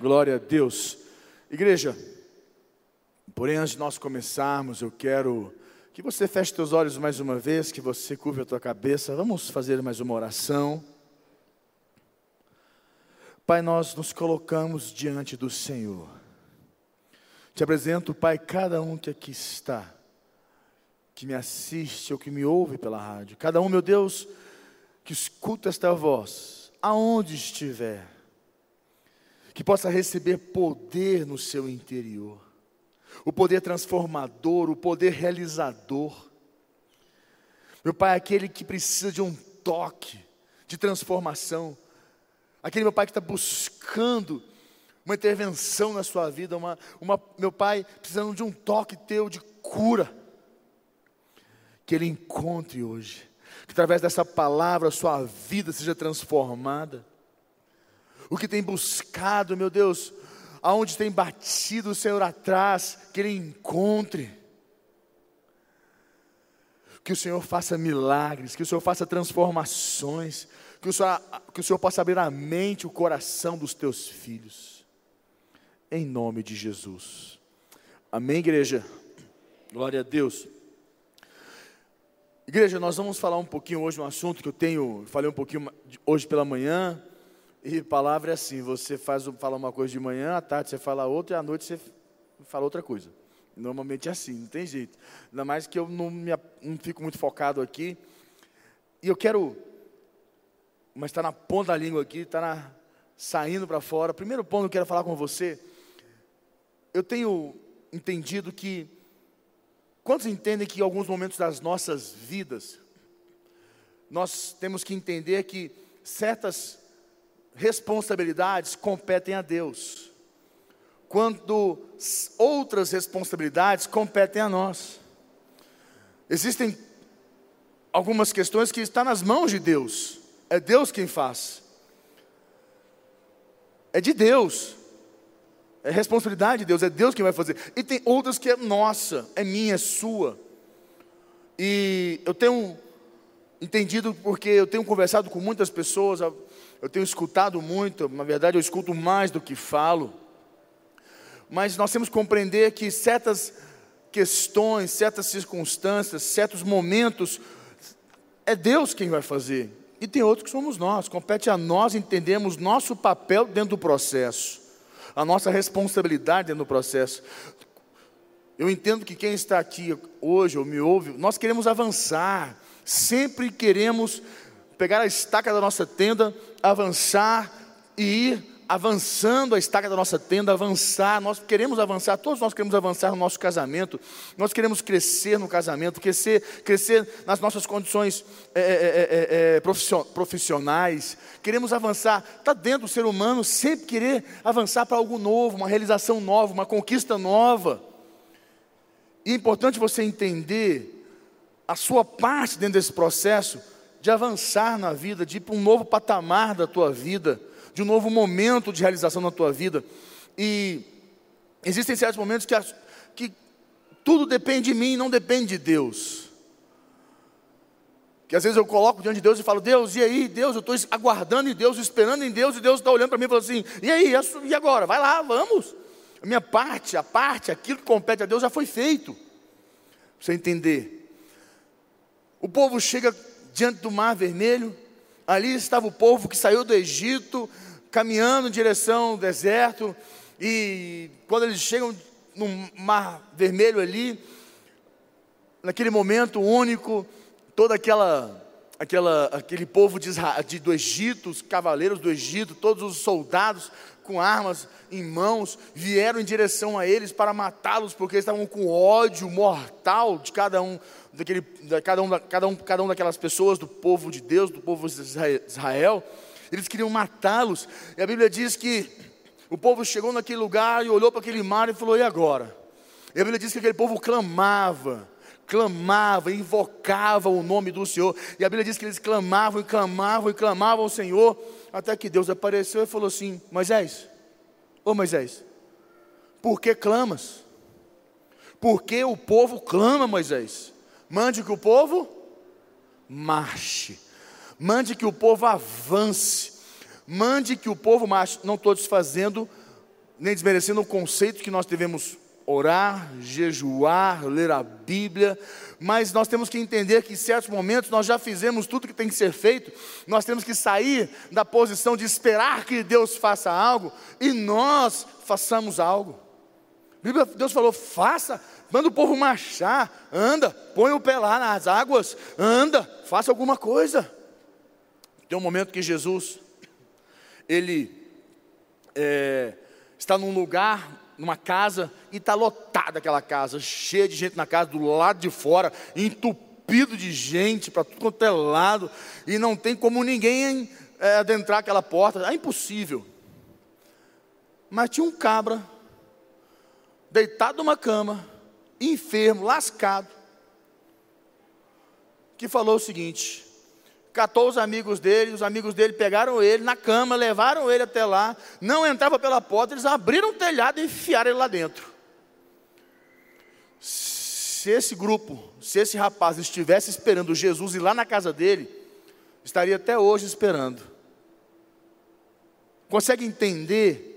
Glória a Deus. Igreja, porém, antes de nós começarmos, eu quero que você feche seus olhos mais uma vez, que você curva a tua cabeça. Vamos fazer mais uma oração. Pai, nós nos colocamos diante do Senhor. Te apresento, Pai, cada um que aqui está, que me assiste ou que me ouve pela rádio. Cada um, meu Deus, que escuta esta voz, aonde estiver que possa receber poder no seu interior, o poder transformador, o poder realizador. Meu Pai, aquele que precisa de um toque de transformação, aquele meu Pai que está buscando uma intervenção na sua vida, uma, uma, meu Pai precisando de um toque teu de cura, que Ele encontre hoje, que através dessa palavra a sua vida seja transformada o que tem buscado, meu Deus, aonde tem batido o Senhor atrás, que Ele encontre. Que o Senhor faça milagres, que o Senhor faça transformações, que o Senhor, que o Senhor possa abrir a mente, o coração dos teus filhos. Em nome de Jesus. Amém, igreja? Glória a Deus. Igreja, nós vamos falar um pouquinho hoje um assunto que eu tenho, falei um pouquinho hoje pela manhã, e palavra é assim: você faz, fala uma coisa de manhã, à tarde você fala outra, e à noite você fala outra coisa. Normalmente é assim, não tem jeito. Ainda mais que eu não, me, não fico muito focado aqui. E eu quero, mas está na ponta da língua aqui, está saindo para fora. Primeiro ponto que eu quero falar com você. Eu tenho entendido que, quantos entendem que em alguns momentos das nossas vidas, nós temos que entender que certas responsabilidades competem a Deus, quando outras responsabilidades competem a nós. Existem algumas questões que estão nas mãos de Deus, é Deus quem faz, é de Deus, é responsabilidade de Deus, é Deus quem vai fazer, e tem outras que é nossa, é minha, é sua, e eu tenho entendido porque eu tenho conversado com muitas pessoas, eu tenho escutado muito, na verdade eu escuto mais do que falo, mas nós temos que compreender que certas questões, certas circunstâncias, certos momentos, é Deus quem vai fazer, e tem outros que somos nós, compete a nós entendermos nosso papel dentro do processo, a nossa responsabilidade dentro do processo. Eu entendo que quem está aqui hoje ou me ouve, nós queremos avançar, sempre queremos pegar a estaca da nossa tenda, avançar e ir avançando a estaca da nossa tenda, avançar, nós queremos avançar, todos nós queremos avançar no nosso casamento, nós queremos crescer no casamento, crescer, crescer nas nossas condições é, é, é, profissionais, queremos avançar, está dentro do ser humano sempre querer avançar para algo novo, uma realização nova, uma conquista nova. E é importante você entender a sua parte dentro desse processo, de avançar na vida, de ir para um novo patamar da tua vida, de um novo momento de realização na tua vida. E existem certos momentos que, que tudo depende de mim, não depende de Deus. Que às vezes eu coloco diante de Deus e falo, Deus, e aí, Deus, eu estou aguardando em Deus, esperando em Deus, e Deus está olhando para mim e fala assim, e aí, e agora? Vai lá, vamos. A minha parte, a parte, aquilo que compete a Deus já foi feito. Para você entender. O povo chega diante do Mar Vermelho. Ali estava o povo que saiu do Egito, caminhando em direção ao deserto. E quando eles chegam no Mar Vermelho ali, naquele momento único, toda aquela aquela, aquele povo de, de, do Egito, os cavaleiros do Egito, todos os soldados com armas em mãos, vieram em direção a eles para matá-los, porque eles estavam com ódio mortal de cada um daquele, de cada, um, cada, um, cada um daquelas pessoas, do povo de Deus, do povo de Israel, eles queriam matá-los, e a Bíblia diz que o povo chegou naquele lugar e olhou para aquele mar e falou: e agora? E a Bíblia diz que aquele povo clamava, clamava, invocava o nome do Senhor, e a Bíblia diz que eles clamavam e clamavam e clamavam ao Senhor, até que Deus apareceu e falou assim: Moisés, ô Moisés, por que clamas? Por que o povo clama, Moisés? Mande que o povo marche. Mande que o povo avance. Mande que o povo marche. Não estou desfazendo nem desmerecendo o conceito que nós devemos orar, jejuar, ler a Bíblia, mas nós temos que entender que em certos momentos nós já fizemos tudo que tem que ser feito, nós temos que sair da posição de esperar que Deus faça algo e nós façamos algo. Deus falou: faça, manda o povo marchar, anda, põe o pé lá nas águas, anda, faça alguma coisa. Tem um momento que Jesus, ele é, está num lugar, numa casa, e está lotada aquela casa, cheia de gente na casa, do lado de fora, entupido de gente para tudo quanto é lado, e não tem como ninguém é, adentrar aquela porta, é impossível. Mas tinha um cabra, deitado numa cama, enfermo, lascado, que falou o seguinte: catou os amigos dele, os amigos dele pegaram ele na cama, levaram ele até lá, não entrava pela porta, eles abriram o telhado e enfiaram ele lá dentro. Se esse grupo, se esse rapaz estivesse esperando Jesus ir lá na casa dele, estaria até hoje esperando. Consegue entender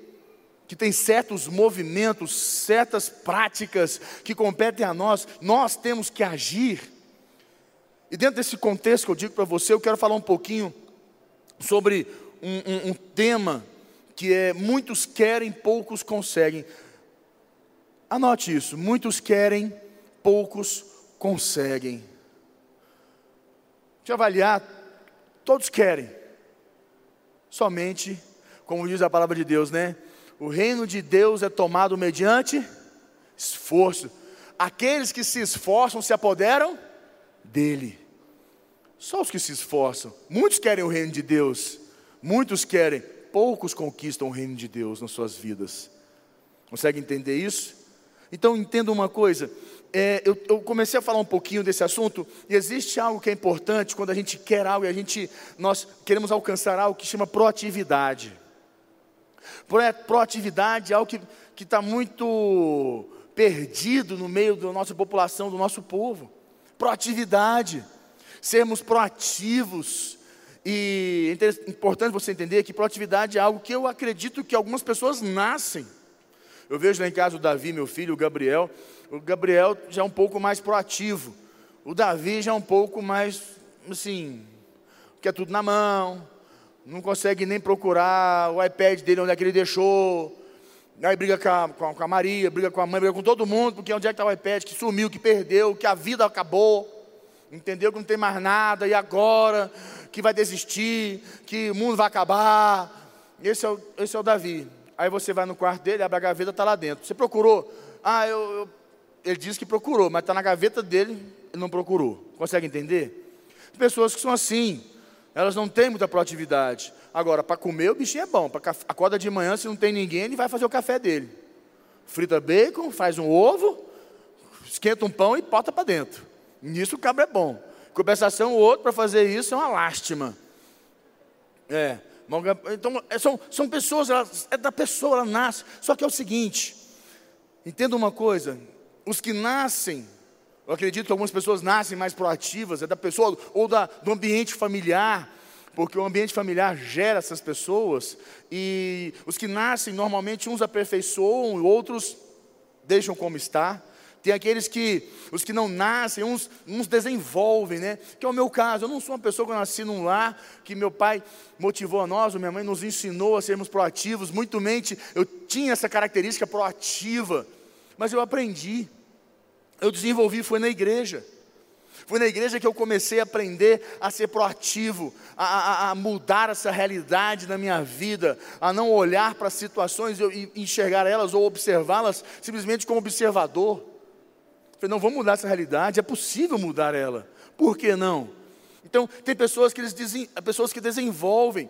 que tem certos movimentos, certas práticas que competem a nós, nós temos que agir e dentro desse contexto que eu digo para você, eu quero falar um pouquinho sobre um, um, um tema que é muitos querem, poucos conseguem. Anote isso: muitos querem, poucos conseguem. Eu avaliar, todos querem, somente, como diz a palavra de Deus, né? O reino de Deus é tomado mediante esforço. Aqueles que se esforçam se apoderam dele. Só os que se esforçam. Muitos querem o reino de Deus, muitos querem, poucos conquistam o reino de Deus nas suas vidas. Consegue entender isso? Então entenda uma coisa. É, eu, eu, comecei a falar um pouquinho desse assunto e existe algo que é importante quando a gente quer algo e a gente nós queremos alcançar algo que chama proatividade. Proatividade é algo que está muito perdido no meio da nossa população, do nosso povo. Proatividade sermos proativos. E é importante você entender que proatividade é algo que eu acredito que algumas pessoas nascem. Eu vejo lá em casa o Davi, meu filho, o Gabriel. O Gabriel já é um pouco mais proativo. O Davi já é um pouco mais, assim, quer tudo na mão, não consegue nem procurar o iPad dele onde é que ele deixou. Aí briga com a, com a Maria, briga com a mãe, briga com todo mundo, porque onde é que está o iPad, que sumiu, que perdeu, que a vida acabou entendeu que não tem mais nada, e agora que vai desistir, que o mundo vai acabar. Esse é o, esse é o Davi. Aí você vai no quarto dele, abre a gaveta, está lá dentro. Você procurou? Ah, eu, eu ele disse que procurou, mas está na gaveta dele, ele não procurou. Consegue entender? Pessoas que são assim, elas não têm muita proatividade. Agora, para comer, o bichinho é bom. Para acorda de manhã, se não tem ninguém, ele vai fazer o café dele. Frita bacon, faz um ovo, esquenta um pão e bota para dentro. Nisso o cabra é bom. Compensação, o outro para fazer isso é uma lástima. É. Então, é, são, são pessoas, é da pessoa, ela nasce. Só que é o seguinte, entenda uma coisa: os que nascem, eu acredito que algumas pessoas nascem mais proativas, é da pessoa ou da, do ambiente familiar, porque o ambiente familiar gera essas pessoas, e os que nascem normalmente uns aperfeiçoam e outros deixam como está. Tem aqueles que, os que não nascem, uns, uns desenvolvem, né? Que é o meu caso. Eu não sou uma pessoa que eu nasci num lar, que meu pai motivou a nós, ou minha mãe nos ensinou a sermos proativos. Muito mente, eu tinha essa característica proativa, mas eu aprendi. Eu desenvolvi, foi na igreja. Foi na igreja que eu comecei a aprender a ser proativo, a, a, a mudar essa realidade na minha vida, a não olhar para situações e enxergar elas ou observá-las simplesmente como observador. Falei, não, vamos mudar essa realidade, é possível mudar ela. Por que não? Então, tem pessoas que, eles dizem, pessoas que desenvolvem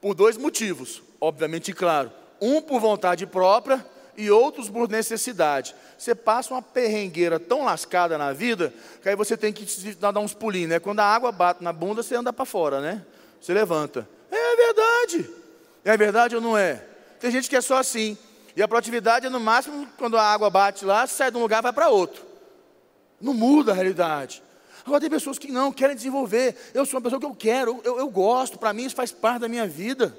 por dois motivos, obviamente, claro. Um por vontade própria e outros por necessidade. Você passa uma perrengueira tão lascada na vida, que aí você tem que dar uns pulinhos, né? Quando a água bate na bunda, você anda para fora, né? Você levanta. É verdade. É verdade ou não é? Tem gente que é só assim. E a proatividade é no máximo, quando a água bate lá, sai de um lugar vai para outro. Não muda a realidade. Agora tem pessoas que não querem desenvolver. Eu sou uma pessoa que eu quero, eu, eu gosto, para mim isso faz parte da minha vida.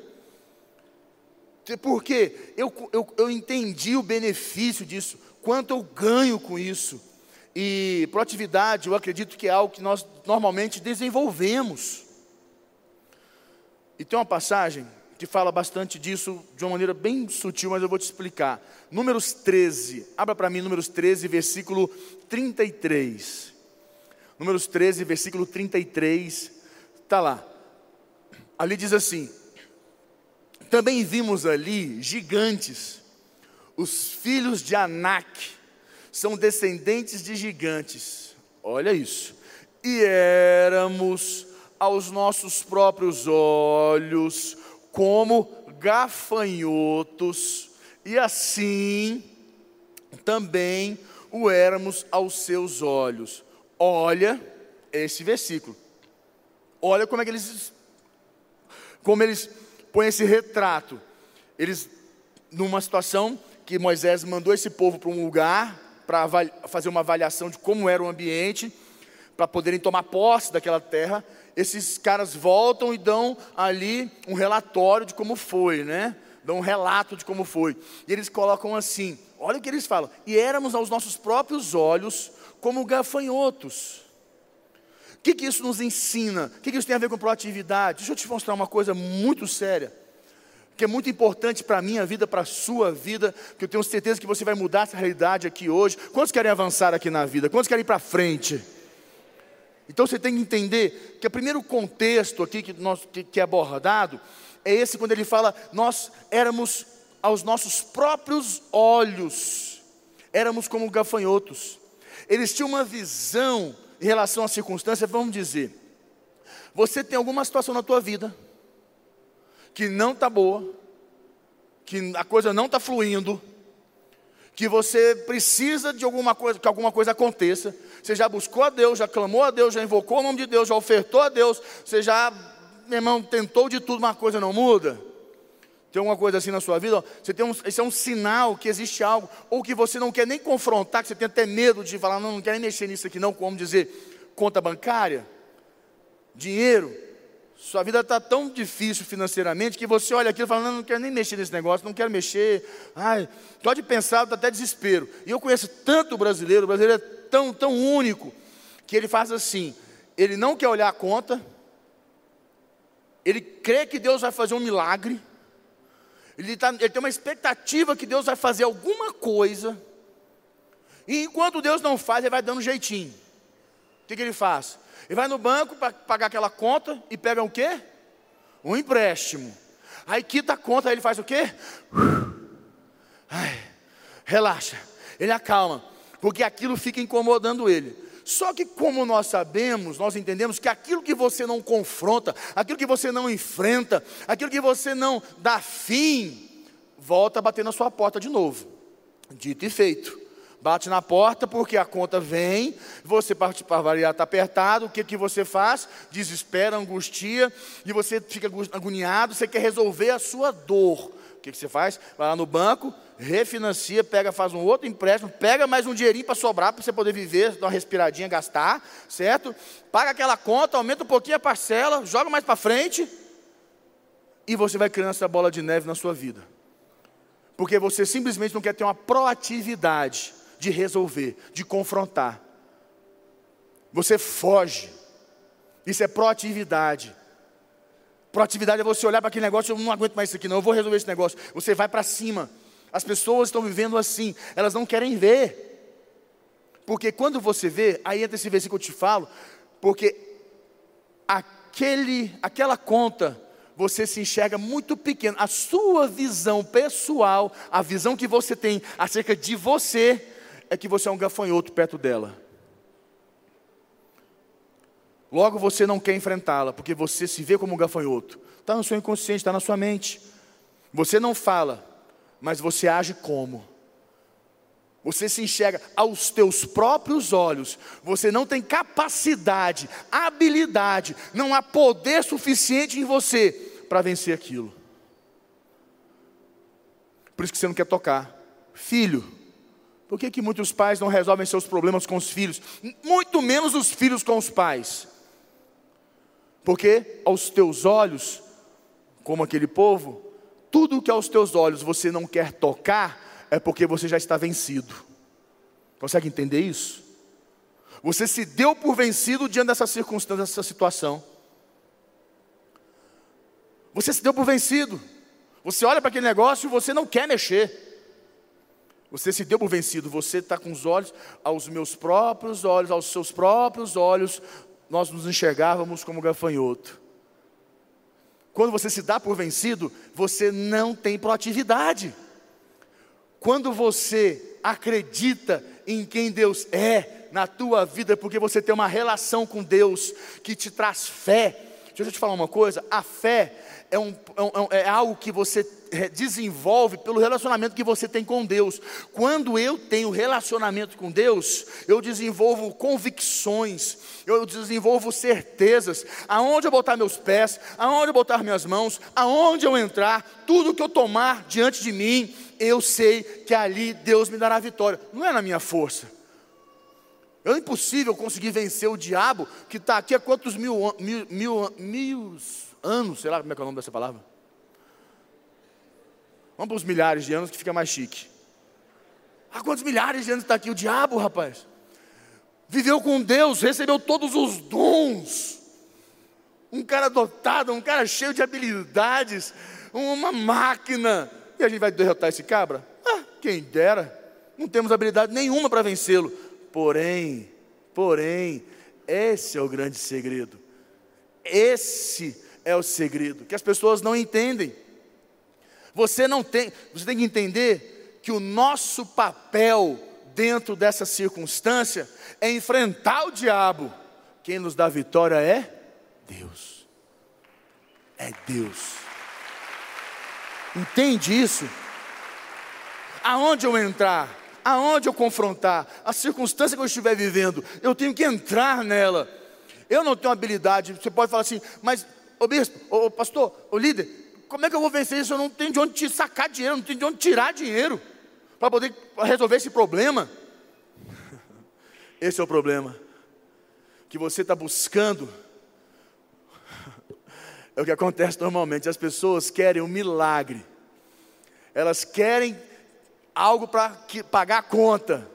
Porque eu, eu, eu entendi o benefício disso, quanto eu ganho com isso. E proatividade, eu acredito que é algo que nós normalmente desenvolvemos. E tem uma passagem que fala bastante disso de uma maneira bem sutil, mas eu vou te explicar. Números 13, abra para mim Números 13, versículo 33. Números 13, versículo 33, está lá. Ali diz assim: Também vimos ali gigantes, os filhos de Anak, são descendentes de gigantes. Olha isso. E éramos aos nossos próprios olhos como gafanhotos, e assim também o éramos aos seus olhos. Olha esse versículo. Olha como é que eles como eles põem esse retrato. Eles numa situação que Moisés mandou esse povo para um lugar para fazer uma avaliação de como era o ambiente, para poderem tomar posse daquela terra, esses caras voltam e dão ali um relatório de como foi, né? Dão um relato de como foi. E eles colocam assim: olha o que eles falam. E éramos aos nossos próprios olhos como gafanhotos. O que, que isso nos ensina? O que, que isso tem a ver com proatividade? Deixa eu te mostrar uma coisa muito séria que é muito importante para a minha vida, para a sua vida, que eu tenho certeza que você vai mudar essa realidade aqui hoje. Quantos querem avançar aqui na vida? Quantos querem ir para frente? Então você tem que entender que o primeiro contexto aqui que, nós, que, que é abordado é esse quando ele fala, nós éramos aos nossos próprios olhos, éramos como gafanhotos. Eles tinham uma visão em relação à circunstância, vamos dizer, você tem alguma situação na tua vida que não está boa, que a coisa não está fluindo, que você precisa de alguma coisa, que alguma coisa aconteça, você já buscou a Deus, já clamou a Deus, já invocou o nome de Deus, já ofertou a Deus, você já, meu irmão, tentou de tudo, uma coisa não muda. Tem alguma coisa assim na sua vida? Você tem um, esse é um sinal que existe algo, ou que você não quer nem confrontar, que você tem até medo de falar, não, não quero nem mexer nisso aqui, não, como dizer, conta bancária, dinheiro. Sua vida está tão difícil financeiramente que você olha aquilo e fala, não, não quero nem mexer nesse negócio, não quero mexer. Ai, pensar, dá até desespero. E eu conheço tanto brasileiro, o brasileiro é tão, tão único, que ele faz assim: ele não quer olhar a conta, ele crê que Deus vai fazer um milagre, ele, tá, ele tem uma expectativa que Deus vai fazer alguma coisa, e enquanto Deus não faz, ele vai dando um jeitinho. O que, que ele faz? Ele vai no banco para pagar aquela conta e pega o quê? Um empréstimo. Aí quita a conta, aí ele faz o quê? Ai, relaxa, ele acalma porque aquilo fica incomodando ele. Só que, como nós sabemos, nós entendemos que aquilo que você não confronta, aquilo que você não enfrenta, aquilo que você não dá fim, volta a bater na sua porta de novo. Dito e feito. Bate na porta porque a conta vem, você para variar está apertado, o que, que você faz? Desespera, angustia, e você fica agoniado, você quer resolver a sua dor. Que, que você faz? Vai lá no banco, refinancia, pega, faz um outro empréstimo, pega mais um dinheirinho para sobrar, para você poder viver, dar uma respiradinha, gastar, certo? Paga aquela conta, aumenta um pouquinho a parcela, joga mais para frente, e você vai criando essa bola de neve na sua vida. Porque você simplesmente não quer ter uma proatividade de resolver, de confrontar. Você foge. Isso é proatividade. Proatividade é você olhar para aquele negócio, eu não aguento mais isso aqui, não, eu vou resolver esse negócio. Você vai para cima. As pessoas estão vivendo assim, elas não querem ver. Porque quando você vê, aí entra esse versículo que eu te falo, porque aquele, aquela conta, você se enxerga muito pequeno. A sua visão pessoal, a visão que você tem acerca de você, é que você é um gafanhoto perto dela. Logo você não quer enfrentá-la, porque você se vê como um gafanhoto. Está no seu inconsciente, está na sua mente. Você não fala, mas você age como? Você se enxerga aos teus próprios olhos. Você não tem capacidade, habilidade, não há poder suficiente em você para vencer aquilo. Por isso que você não quer tocar. Filho, por que, que muitos pais não resolvem seus problemas com os filhos? Muito menos os filhos com os pais. Porque aos teus olhos, como aquele povo, tudo que aos teus olhos você não quer tocar, é porque você já está vencido. Consegue entender isso? Você se deu por vencido diante dessa circunstância, dessa situação. Você se deu por vencido. Você olha para aquele negócio e você não quer mexer. Você se deu por vencido. Você está com os olhos aos meus próprios olhos, aos seus próprios olhos. Nós nos enxergávamos como gafanhoto. Quando você se dá por vencido, você não tem proatividade. Quando você acredita em quem Deus é na tua vida, porque você tem uma relação com Deus que te traz fé. Deixa eu te falar uma coisa: a fé é, um, é, é algo que você desenvolve pelo relacionamento que você tem com Deus. Quando eu tenho relacionamento com Deus, eu desenvolvo convicções, eu desenvolvo certezas, aonde eu botar meus pés, aonde eu botar minhas mãos, aonde eu entrar, tudo que eu tomar diante de mim, eu sei que ali Deus me dará vitória. Não é na minha força. É impossível conseguir vencer o diabo que está aqui há quantos mil, mil, mil, mil anos, sei lá como é que é o nome dessa palavra. Vamos para os milhares de anos que fica mais chique. Há quantos milhares de anos está aqui o diabo, rapaz? Viveu com Deus, recebeu todos os dons. Um cara dotado, um cara cheio de habilidades, uma máquina. E a gente vai derrotar esse cabra? Ah, quem dera. Não temos habilidade nenhuma para vencê-lo. Porém, porém, esse é o grande segredo. Esse é o segredo que as pessoas não entendem. Você não tem, você tem que entender que o nosso papel dentro dessa circunstância é enfrentar o diabo. Quem nos dá vitória é Deus. É Deus. Entende isso? Aonde eu entrar, aonde eu confrontar, a circunstância que eu estiver vivendo, eu tenho que entrar nela. Eu não tenho habilidade, você pode falar assim, mas, ô bispo, ô pastor, ô líder, como é que eu vou vencer isso? Eu não tenho de onde te sacar dinheiro, não tenho de onde tirar dinheiro para poder resolver esse problema. Esse é o problema. Que você está buscando. É o que acontece normalmente. As pessoas querem um milagre. Elas querem algo para pagar a conta.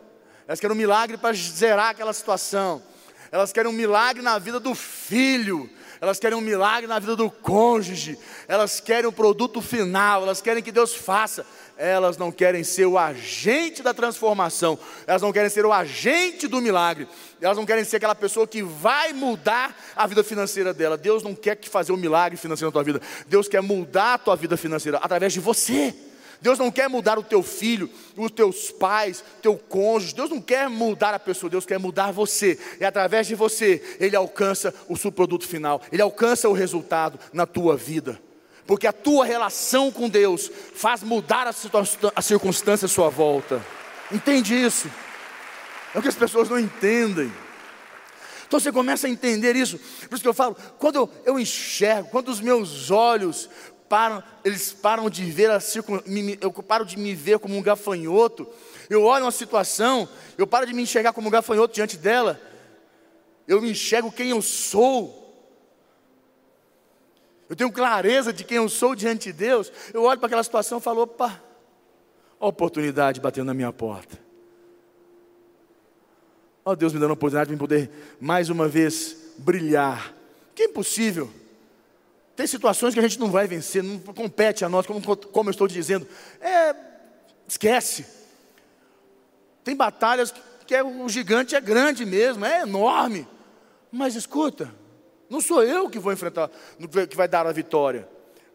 Elas querem um milagre para zerar aquela situação. Elas querem um milagre na vida do filho elas querem um milagre na vida do cônjuge, elas querem o um produto final, elas querem que Deus faça, elas não querem ser o agente da transformação, elas não querem ser o agente do milagre, elas não querem ser aquela pessoa que vai mudar a vida financeira dela. Deus não quer que fazer um milagre financeiro na tua vida, Deus quer mudar a tua vida financeira através de você. Deus não quer mudar o teu filho, os teus pais, teu cônjuge. Deus não quer mudar a pessoa, Deus quer mudar você. E através de você, Ele alcança o subproduto final, Ele alcança o resultado na tua vida. Porque a tua relação com Deus faz mudar a, a circunstância à sua volta. Entende isso? É o que as pessoas não entendem. Então você começa a entender isso. Por isso que eu falo, quando eu, eu enxergo, quando os meus olhos param, eles param de ver a eu paro de me ver como um gafanhoto. Eu olho uma situação, eu paro de me enxergar como um gafanhoto diante dela. Eu me enxergo quem eu sou. Eu tenho clareza de quem eu sou diante de Deus. Eu olho para aquela situação e falo: opa, a oportunidade batendo na minha porta. Ó Deus me dando a oportunidade de poder mais uma vez brilhar. Que é impossível. Tem situações que a gente não vai vencer, não compete a nós, como, como eu estou dizendo. É, esquece. Tem batalhas que é, o gigante é grande mesmo, é enorme. Mas escuta, não sou eu que vou enfrentar, que vai dar a vitória.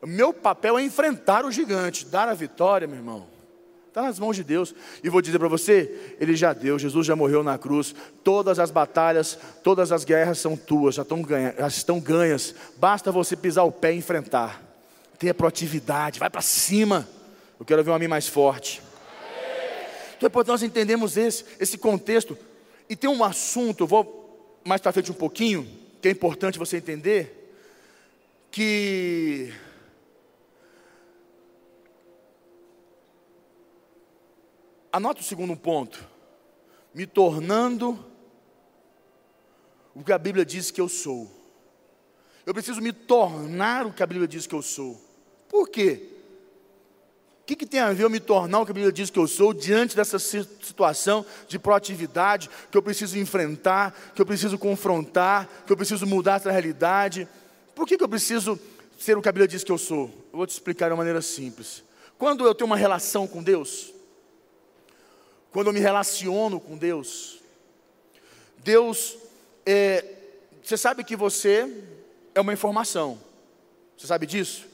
Meu papel é enfrentar o gigante, dar a vitória, meu irmão. Está nas mãos de Deus. E vou dizer para você: Ele já deu, Jesus já morreu na cruz. Todas as batalhas, todas as guerras são tuas, já estão, já estão ganhas. Basta você pisar o pé e enfrentar. Tenha proatividade, vai para cima. Eu quero ver um homem mais forte. Então é importante nós entendemos esse, esse contexto. E tem um assunto, eu vou mais para frente um pouquinho, que é importante você entender, que Anota o segundo ponto. Me tornando o que a Bíblia diz que eu sou. Eu preciso me tornar o que a Bíblia diz que eu sou. Por quê? que, que tem a ver eu me tornar o que a Bíblia diz que eu sou diante dessa situação de proatividade que eu preciso enfrentar, que eu preciso confrontar, que eu preciso mudar essa realidade? Por que, que eu preciso ser o que a Bíblia diz que eu sou? Eu vou te explicar de uma maneira simples. Quando eu tenho uma relação com Deus, quando eu me relaciono com Deus, Deus, é, você sabe que você é uma informação, você sabe disso?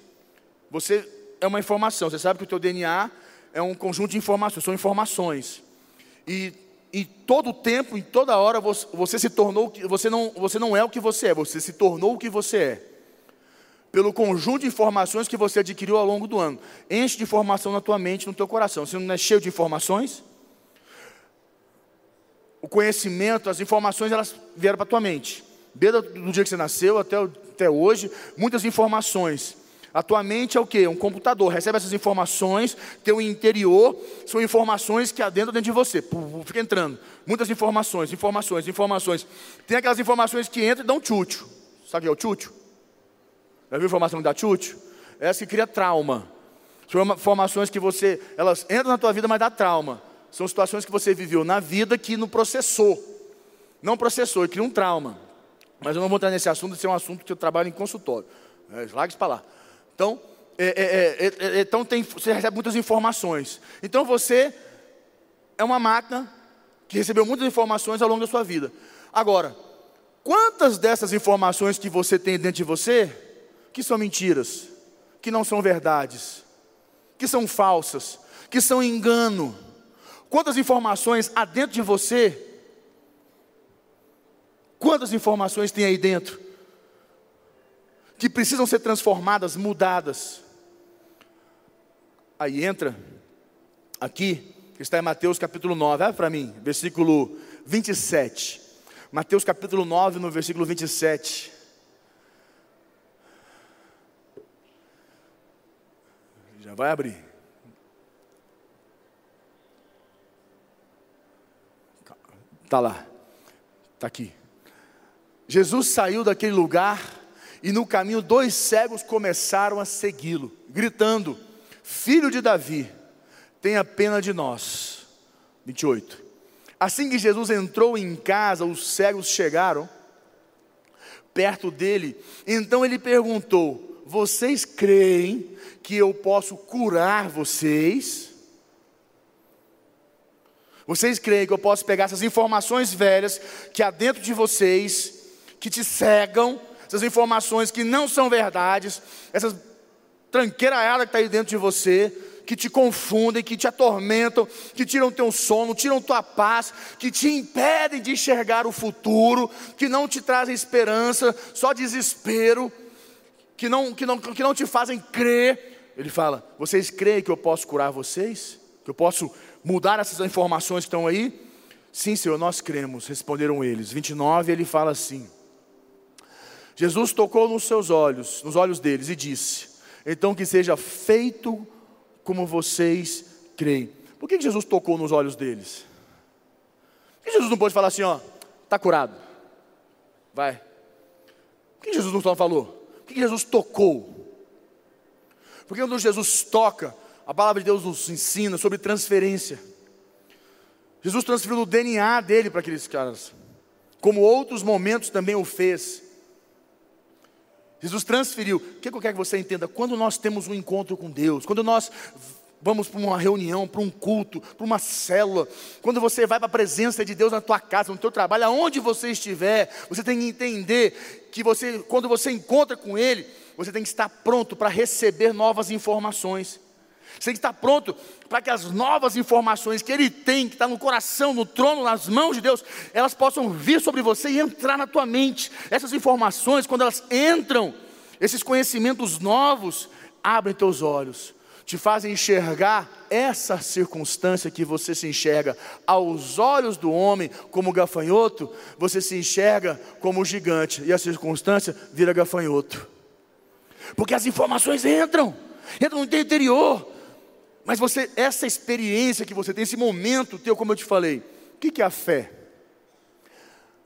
Você é uma informação. Você sabe que o teu DNA é um conjunto de informações, são informações. E em todo o tempo, em toda hora, você, você se tornou, você não, você não é o que você é, você se tornou o que você é. Pelo conjunto de informações que você adquiriu ao longo do ano. Enche de informação na tua mente, no teu coração. Você não é cheio de informações? O conhecimento, as informações, elas vieram para a tua mente. Desde o dia que você nasceu até, até hoje, muitas informações. A tua mente é o que? Um computador, recebe essas informações, teu interior são informações que adentram dentro de você, fica entrando. Muitas informações, informações, informações. Tem aquelas informações que entram e dão tchútio. Sabe o que é o tchútio? Já viu informação que dá tchútio? É essa que cria trauma. São informações que você, elas entram na tua vida, mas dá trauma. São situações que você viveu na vida que não processou. Não processou e cria um trauma. Mas eu não vou entrar nesse assunto, esse é um assunto que eu trabalho em consultório. É, larga isso para lá. Então, é é, é, é, é, então tem, você recebe muitas informações. Então você é uma máquina que recebeu muitas informações ao longo da sua vida. Agora, quantas dessas informações que você tem dentro de você que são mentiras, que não são verdades, que são falsas, que são engano? Quantas informações há dentro de você? Quantas informações tem aí dentro? que precisam ser transformadas, mudadas. Aí entra aqui, que está em Mateus capítulo 9, olha para mim, versículo 27. Mateus capítulo 9, no versículo 27. Já vai abrir. Está lá, está aqui. Jesus saiu daquele lugar e no caminho, dois cegos começaram a segui-lo, gritando: Filho de Davi, tenha pena de nós. 28. Assim que Jesus entrou em casa, os cegos chegaram perto dele. Então ele perguntou: Vocês creem que eu posso curar vocês? Vocês creem que eu posso pegar essas informações velhas que há dentro de vocês, que te cegam, essas informações que não são verdades, essas tranqueiraiadas que está aí dentro de você, que te confundem, que te atormentam, que tiram teu sono, tiram tua paz, que te impedem de enxergar o futuro, que não te trazem esperança, só desespero, que não, que não, que não te fazem crer. Ele fala: Vocês creem que eu posso curar vocês? Que eu posso mudar essas informações que estão aí? Sim, Senhor, nós cremos, responderam eles. 29, ele fala assim: Jesus tocou nos seus olhos, nos olhos deles e disse: Então que seja feito como vocês creem. Por que Jesus tocou nos olhos deles? Por que Jesus não pode falar assim, ó, está curado? Vai. Por que Jesus não falou? Por que Jesus tocou? Porque quando Jesus toca, a palavra de Deus nos ensina sobre transferência. Jesus transferiu o DNA dele para aqueles caras, como outros momentos também o fez. Jesus transferiu. O que eu quero que você entenda? Quando nós temos um encontro com Deus, quando nós vamos para uma reunião, para um culto, para uma célula, quando você vai para a presença de Deus na tua casa, no teu trabalho, aonde você estiver, você tem que entender que você, quando você encontra com Ele, você tem que estar pronto para receber novas informações. Você tem que estar pronto para que as novas informações que Ele tem, que está no coração, no trono, nas mãos de Deus, elas possam vir sobre você e entrar na tua mente. Essas informações, quando elas entram, esses conhecimentos novos, abrem teus olhos, te fazem enxergar essa circunstância que você se enxerga aos olhos do homem como gafanhoto, você se enxerga como gigante, e a circunstância vira gafanhoto. Porque as informações entram, entram no teu interior, mas você, essa experiência que você tem, esse momento teu, como eu te falei, o que é a fé?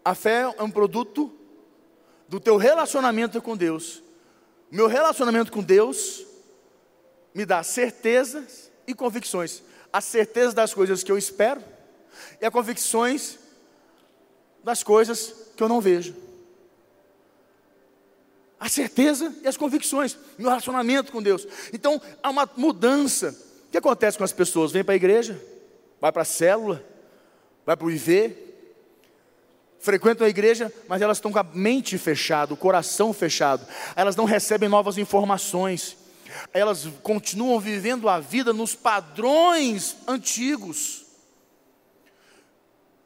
A fé é um produto do teu relacionamento com Deus. Meu relacionamento com Deus me dá certezas e convicções. A certeza das coisas que eu espero e as convicções das coisas que eu não vejo. A certeza e as convicções, meu relacionamento com Deus. Então, há uma mudança. Que acontece com as pessoas? Vem para a igreja, vai para a célula, vai para o IV, frequentam a igreja, mas elas estão com a mente fechada, o coração fechado. Elas não recebem novas informações. Elas continuam vivendo a vida nos padrões antigos.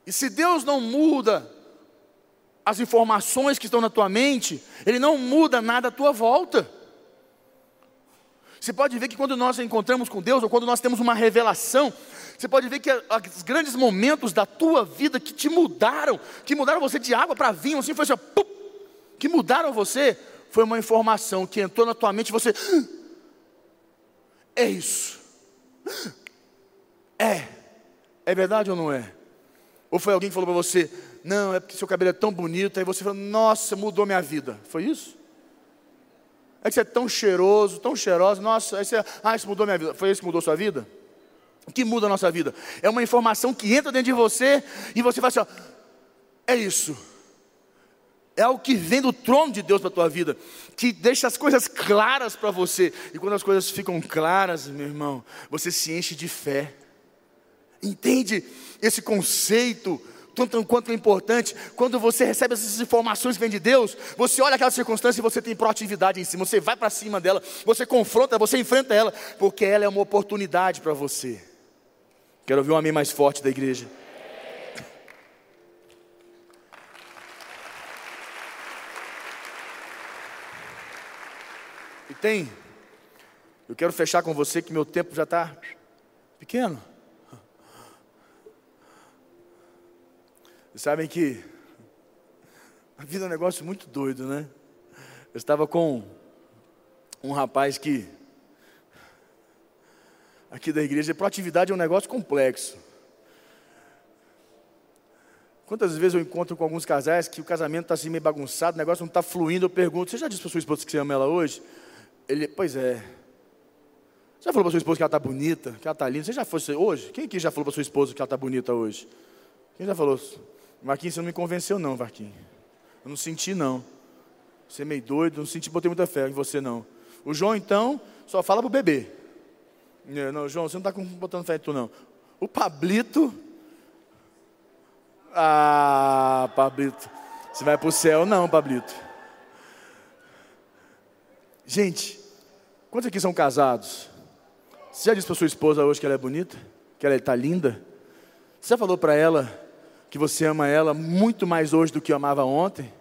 E se Deus não muda as informações que estão na tua mente, Ele não muda nada à tua volta. Você pode ver que quando nós encontramos com Deus, ou quando nós temos uma revelação, você pode ver que os grandes momentos da tua vida que te mudaram, que mudaram você de água para vinho, assim foi assim, pum, que mudaram você, foi uma informação que entrou na tua mente e você, é isso, é, é verdade ou não é? Ou foi alguém que falou para você, não, é porque seu cabelo é tão bonito, aí você falou, nossa, mudou minha vida. Foi isso? É que você é tão cheiroso, tão cheirosa, nossa, aí você, ah, isso mudou minha vida. Foi isso que mudou sua vida? O que muda a nossa vida? É uma informação que entra dentro de você e você fala assim, ó, é isso. É algo que vem do trono de Deus para a tua vida, que deixa as coisas claras para você. E quando as coisas ficam claras, meu irmão, você se enche de fé. Entende esse conceito tanto quanto é importante, quando você recebe essas informações que vêm de Deus, você olha aquela circunstância e você tem proatividade em cima, você vai para cima dela, você confronta, você enfrenta ela, porque ela é uma oportunidade para você. Quero ouvir um amém mais forte da igreja. E tem, eu quero fechar com você que meu tempo já está pequeno. Vocês sabem que a vida é um negócio muito doido, né? Eu estava com um rapaz que aqui da igreja, proatividade é um negócio complexo. Quantas vezes eu encontro com alguns casais que o casamento está assim meio bagunçado, o negócio não está fluindo, eu pergunto, você já disse para sua esposa que você ama ela hoje? Ele, pois é. Você já falou para sua esposa que ela está bonita, que ela está linda? Você já foi hoje? Quem aqui já falou para sua esposa que ela está bonita hoje? Quem já falou? Marquinhos, você não me convenceu não, Marquinhos. Eu não senti não. Você é meio doido, não senti, botei muita fé em você não. O João, então, só fala pro bebê. É, não, João, você não está botando fé em tu não. O Pablito. Ah, Pablito. Você vai para o céu? Não, Pablito. Gente, quantos aqui são casados? Você já disse para sua esposa hoje que ela é bonita? Que ela está linda? Você já falou para ela que você ama ela muito mais hoje do que amava ontem?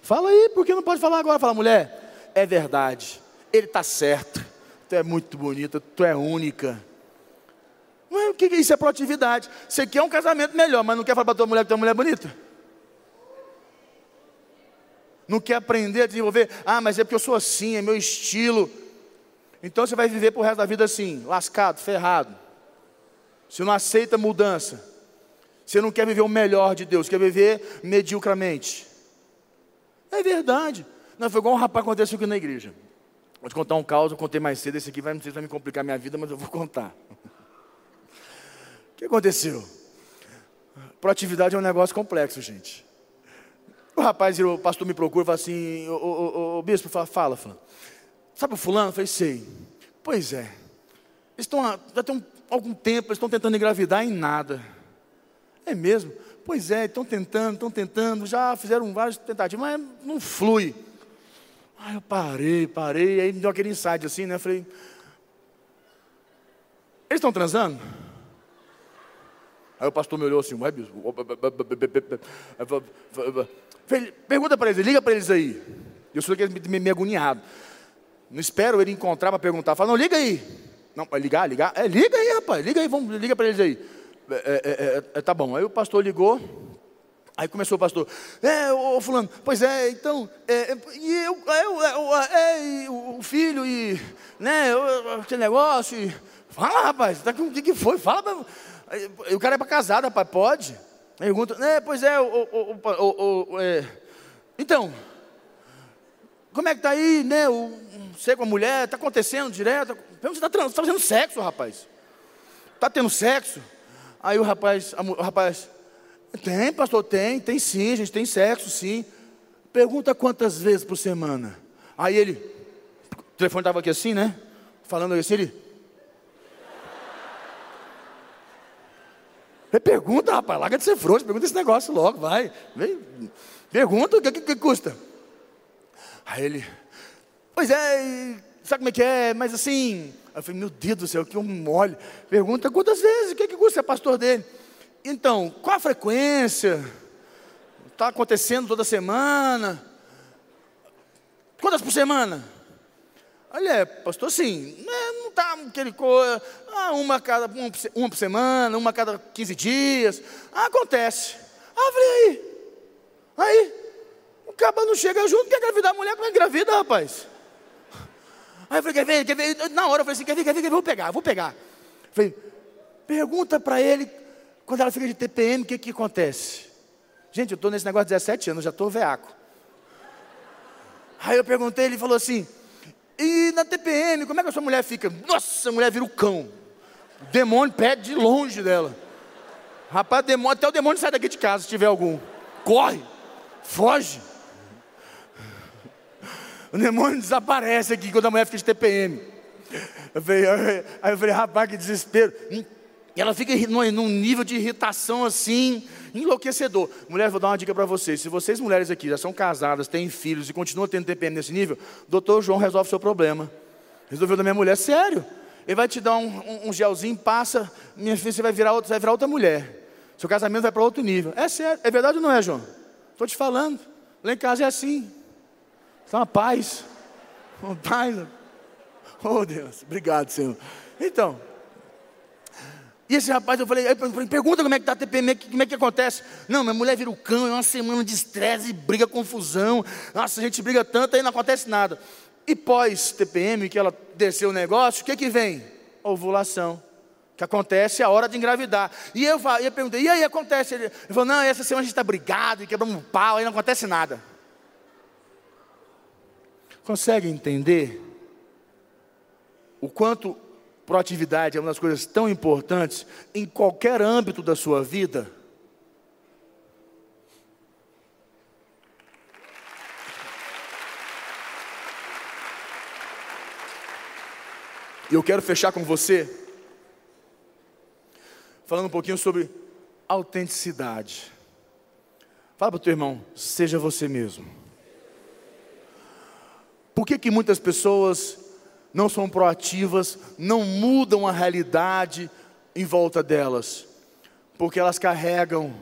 Fala aí, porque não pode falar agora? Fala, mulher, é verdade, ele está certo, tu é muito bonita, tu é única. Mas o que é isso? É proatividade. Você quer um casamento melhor, mas não quer falar para tua mulher que tua mulher é bonita? Não quer aprender a desenvolver? Ah, mas é porque eu sou assim, é meu estilo. Então você vai viver pro resto da vida assim, lascado, ferrado. Você não aceita mudança. Você não quer viver o melhor de Deus, quer viver mediocramente. É verdade. Não, foi igual um rapaz que aconteceu aqui na igreja. Vou te contar um caos, eu contei mais cedo, esse aqui vai, não sei se vai me complicar minha vida, mas eu vou contar. O que aconteceu? Proatividade é um negócio complexo, gente. O rapaz, o pastor me procura e fala assim, o, o, o, bispo fala, fala, fala. Sabe o fulano? Eu falei, sei. Pois é. Eles estão, já tem um, algum tempo, eles estão tentando engravidar em nada. É mesmo? Pois é, estão tentando, estão tentando, já fizeram várias tentativas, mas não flui. Aí eu parei, parei, aí me deu aquele insight assim, né? Falei, eles estão transando? Aí o pastor me olhou assim, ué, bispo. Pergunta para eles, liga para eles aí. Eu sou aquele meio agoniado. Não espero ele encontrar para perguntar. Fala, não, liga aí. Não, ligar, ligar. É, liga aí, rapaz, liga aí, vamos, liga para eles aí. É é, é, é, tá bom. Aí o pastor ligou, aí começou o pastor, é, ô fulano, pois é, então, é, e eu, eu, o filho, e, né, aquele negócio, e, fala rapaz, tá, o que, que foi? Fala, pra, o cara é para casar, rapaz, pode? Pergunta, é, pois é, o, o, o, é, então, como é que tá aí, né, o, você com a mulher, tá acontecendo direto, você está tá fazendo sexo, rapaz. Tá tendo sexo? Aí o rapaz, o rapaz, tem, pastor, tem, tem sim, a gente tem sexo, sim. Pergunta quantas vezes por semana. Aí ele, o telefone estava aqui assim, né? Falando assim, ele. Pergunta, rapaz, larga de ser frouxo, pergunta esse negócio logo, vai. Vem, pergunta o que, que, que custa. Aí ele, pois é, sabe como é que é? Mas assim, eu falei, meu Deus do céu, que um mole. Pergunta quantas vezes, o que, que custa ser pastor dele? Então, qual a frequência? Está acontecendo toda semana? Quantas por semana? Olha, pastor, sim, né, não está aquele coisa, ah, uma, cada, uma, uma por semana, uma cada 15 dias. Ah, acontece. Falei, aí, aí, o caba não chega junto, quer engravidar a mulher, como é engravida, rapaz? Aí eu falei, quer ver, quer ver? Na hora eu falei assim, quer ver, quer ver, quer ver, vou pegar, vou pegar. Eu falei, pergunta para ele, quando ela fica de TPM, o que que acontece? Gente, eu estou nesse negócio de 17 anos, já estou veaco. Aí eu perguntei, ele falou assim, e na TPM, como é que a sua mulher fica? Nossa, a mulher vira o cão. O demônio pede de longe dela. Rapaz, demônio, até o demônio sai daqui de casa se tiver algum. Corre, foge. O demônio desaparece aqui quando a mulher fica de TPM. Eu falei, aí eu falei, rapaz, que desespero. E ela fica num nível de irritação assim, enlouquecedor. Mulher, vou dar uma dica para vocês. Se vocês mulheres aqui já são casadas, têm filhos e continuam tendo TPM nesse nível, doutor João resolve o seu problema. Resolveu da minha mulher, sério. Ele vai te dar um, um, um gelzinho, passa, minha filha, você vai virar outra, vai virar outra mulher. Seu casamento vai para outro nível. É sério, é verdade ou não é, João? Estou te falando. Lá em casa é assim. Está uma paz. Uma paz. Oh Deus, obrigado, Senhor. Então, e esse rapaz, eu falei, pergunta como é que está a TPM, como é que acontece? Não, minha mulher vira o cão, é uma semana de estresse, briga, confusão. Nossa, a gente briga tanto, aí não acontece nada. E pós TPM, que ela desceu o negócio, o que que vem? Ovulação. Que acontece a hora de engravidar. E eu, eu perguntei, e aí acontece? Ele, falou, não, essa semana a gente está brigado quebramos um pau, aí não acontece nada. Consegue entender o quanto Proatividade é uma das coisas tão importantes em qualquer âmbito da sua vida. E eu quero fechar com você, falando um pouquinho sobre autenticidade. Fala para o teu irmão, seja você mesmo. Por que, que muitas pessoas não são proativas, não mudam a realidade em volta delas, porque elas carregam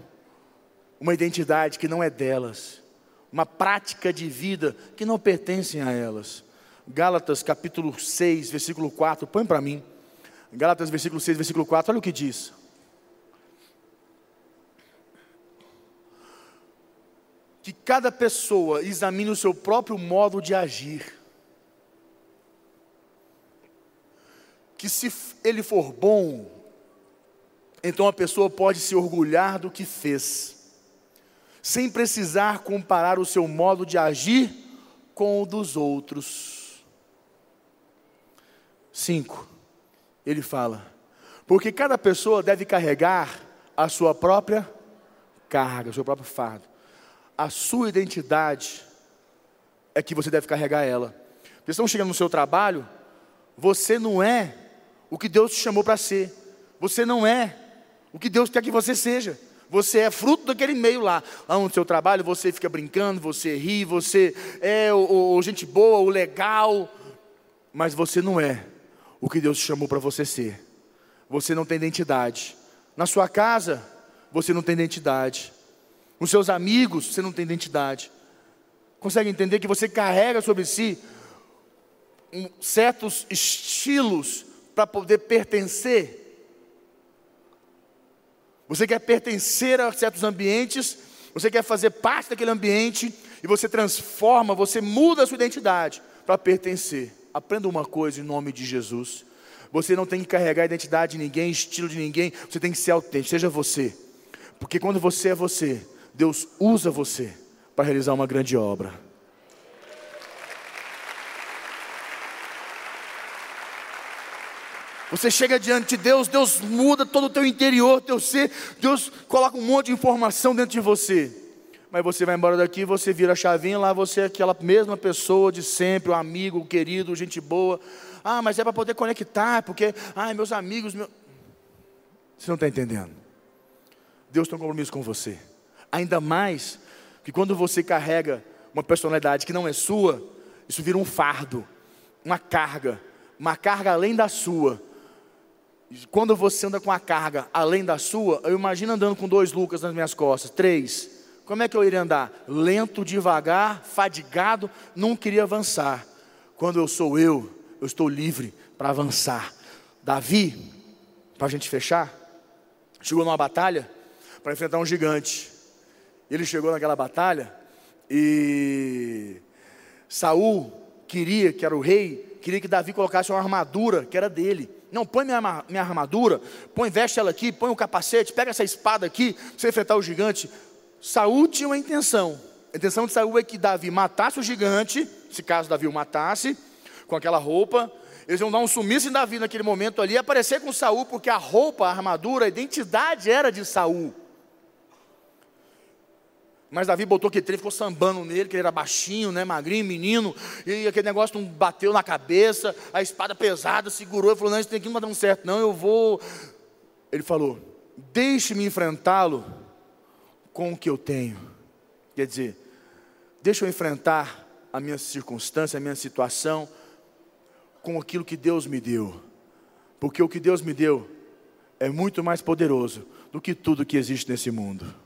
uma identidade que não é delas, uma prática de vida que não pertencem a elas. Gálatas capítulo 6, versículo 4, põe para mim. Gálatas versículo 6, versículo 4, olha o que diz. Que cada pessoa examine o seu próprio modo de agir que se ele for bom, então a pessoa pode se orgulhar do que fez, sem precisar comparar o seu modo de agir com o dos outros. Cinco, ele fala, porque cada pessoa deve carregar a sua própria carga, o seu próprio fardo. A sua identidade é que você deve carregar ela. Vocês estão chegando no seu trabalho, você não é o que Deus te chamou para ser. Você não é o que Deus quer que você seja. Você é fruto daquele meio lá. Lá no seu trabalho você fica brincando, você ri, você é o, o gente boa, o legal. Mas você não é o que Deus te chamou para você ser. Você não tem identidade. Na sua casa, você não tem identidade. Com seus amigos, você não tem identidade. Consegue entender que você carrega sobre si certos estilos para poder pertencer. Você quer pertencer a certos ambientes, você quer fazer parte daquele ambiente e você transforma, você muda a sua identidade para pertencer. Aprenda uma coisa em nome de Jesus. Você não tem que carregar a identidade de ninguém, estilo de ninguém, você tem que ser autêntico, seja você. Porque quando você é você, Deus usa você para realizar uma grande obra. Você chega diante de Deus, Deus muda todo o teu interior, teu ser, Deus coloca um monte de informação dentro de você. Mas você vai embora daqui, você vira a chavinha, lá você é aquela mesma pessoa de sempre, um amigo, querido, gente boa. Ah, mas é para poder conectar, porque, ah, meus amigos, meu... Você não está entendendo. Deus tem um compromisso com você. Ainda mais que quando você carrega uma personalidade que não é sua, isso vira um fardo, uma carga, uma carga além da sua. Quando você anda com a carga além da sua, eu imagino andando com dois Lucas nas minhas costas, três. Como é que eu iria andar? Lento, devagar, fadigado, não queria avançar. Quando eu sou eu, eu estou livre para avançar. Davi, para a gente fechar, chegou numa batalha para enfrentar um gigante. Ele chegou naquela batalha e Saul queria, que era o rei, queria que Davi colocasse uma armadura que era dele. Não, põe minha, minha armadura, põe, veste ela aqui, põe o um capacete, pega essa espada aqui, para você enfrentar o gigante. Saul tinha uma intenção. A intenção de Saul é que Davi matasse o gigante, se caso Davi o matasse, com aquela roupa. Eles iam dar um sumiço em Davi naquele momento ali, aparecer com Saul, porque a roupa, a armadura, a identidade era de Saul. Mas Davi botou que ele ficou sambando nele, que ele era baixinho, né, magrinho, menino, e aquele negócio bateu na cabeça, a espada pesada segurou e falou: Não, isso tem que não vai dar certo, não, eu vou. Ele falou: Deixe-me enfrentá-lo com o que eu tenho. Quer dizer, deixa eu enfrentar a minha circunstância, a minha situação, com aquilo que Deus me deu. Porque o que Deus me deu é muito mais poderoso do que tudo que existe nesse mundo.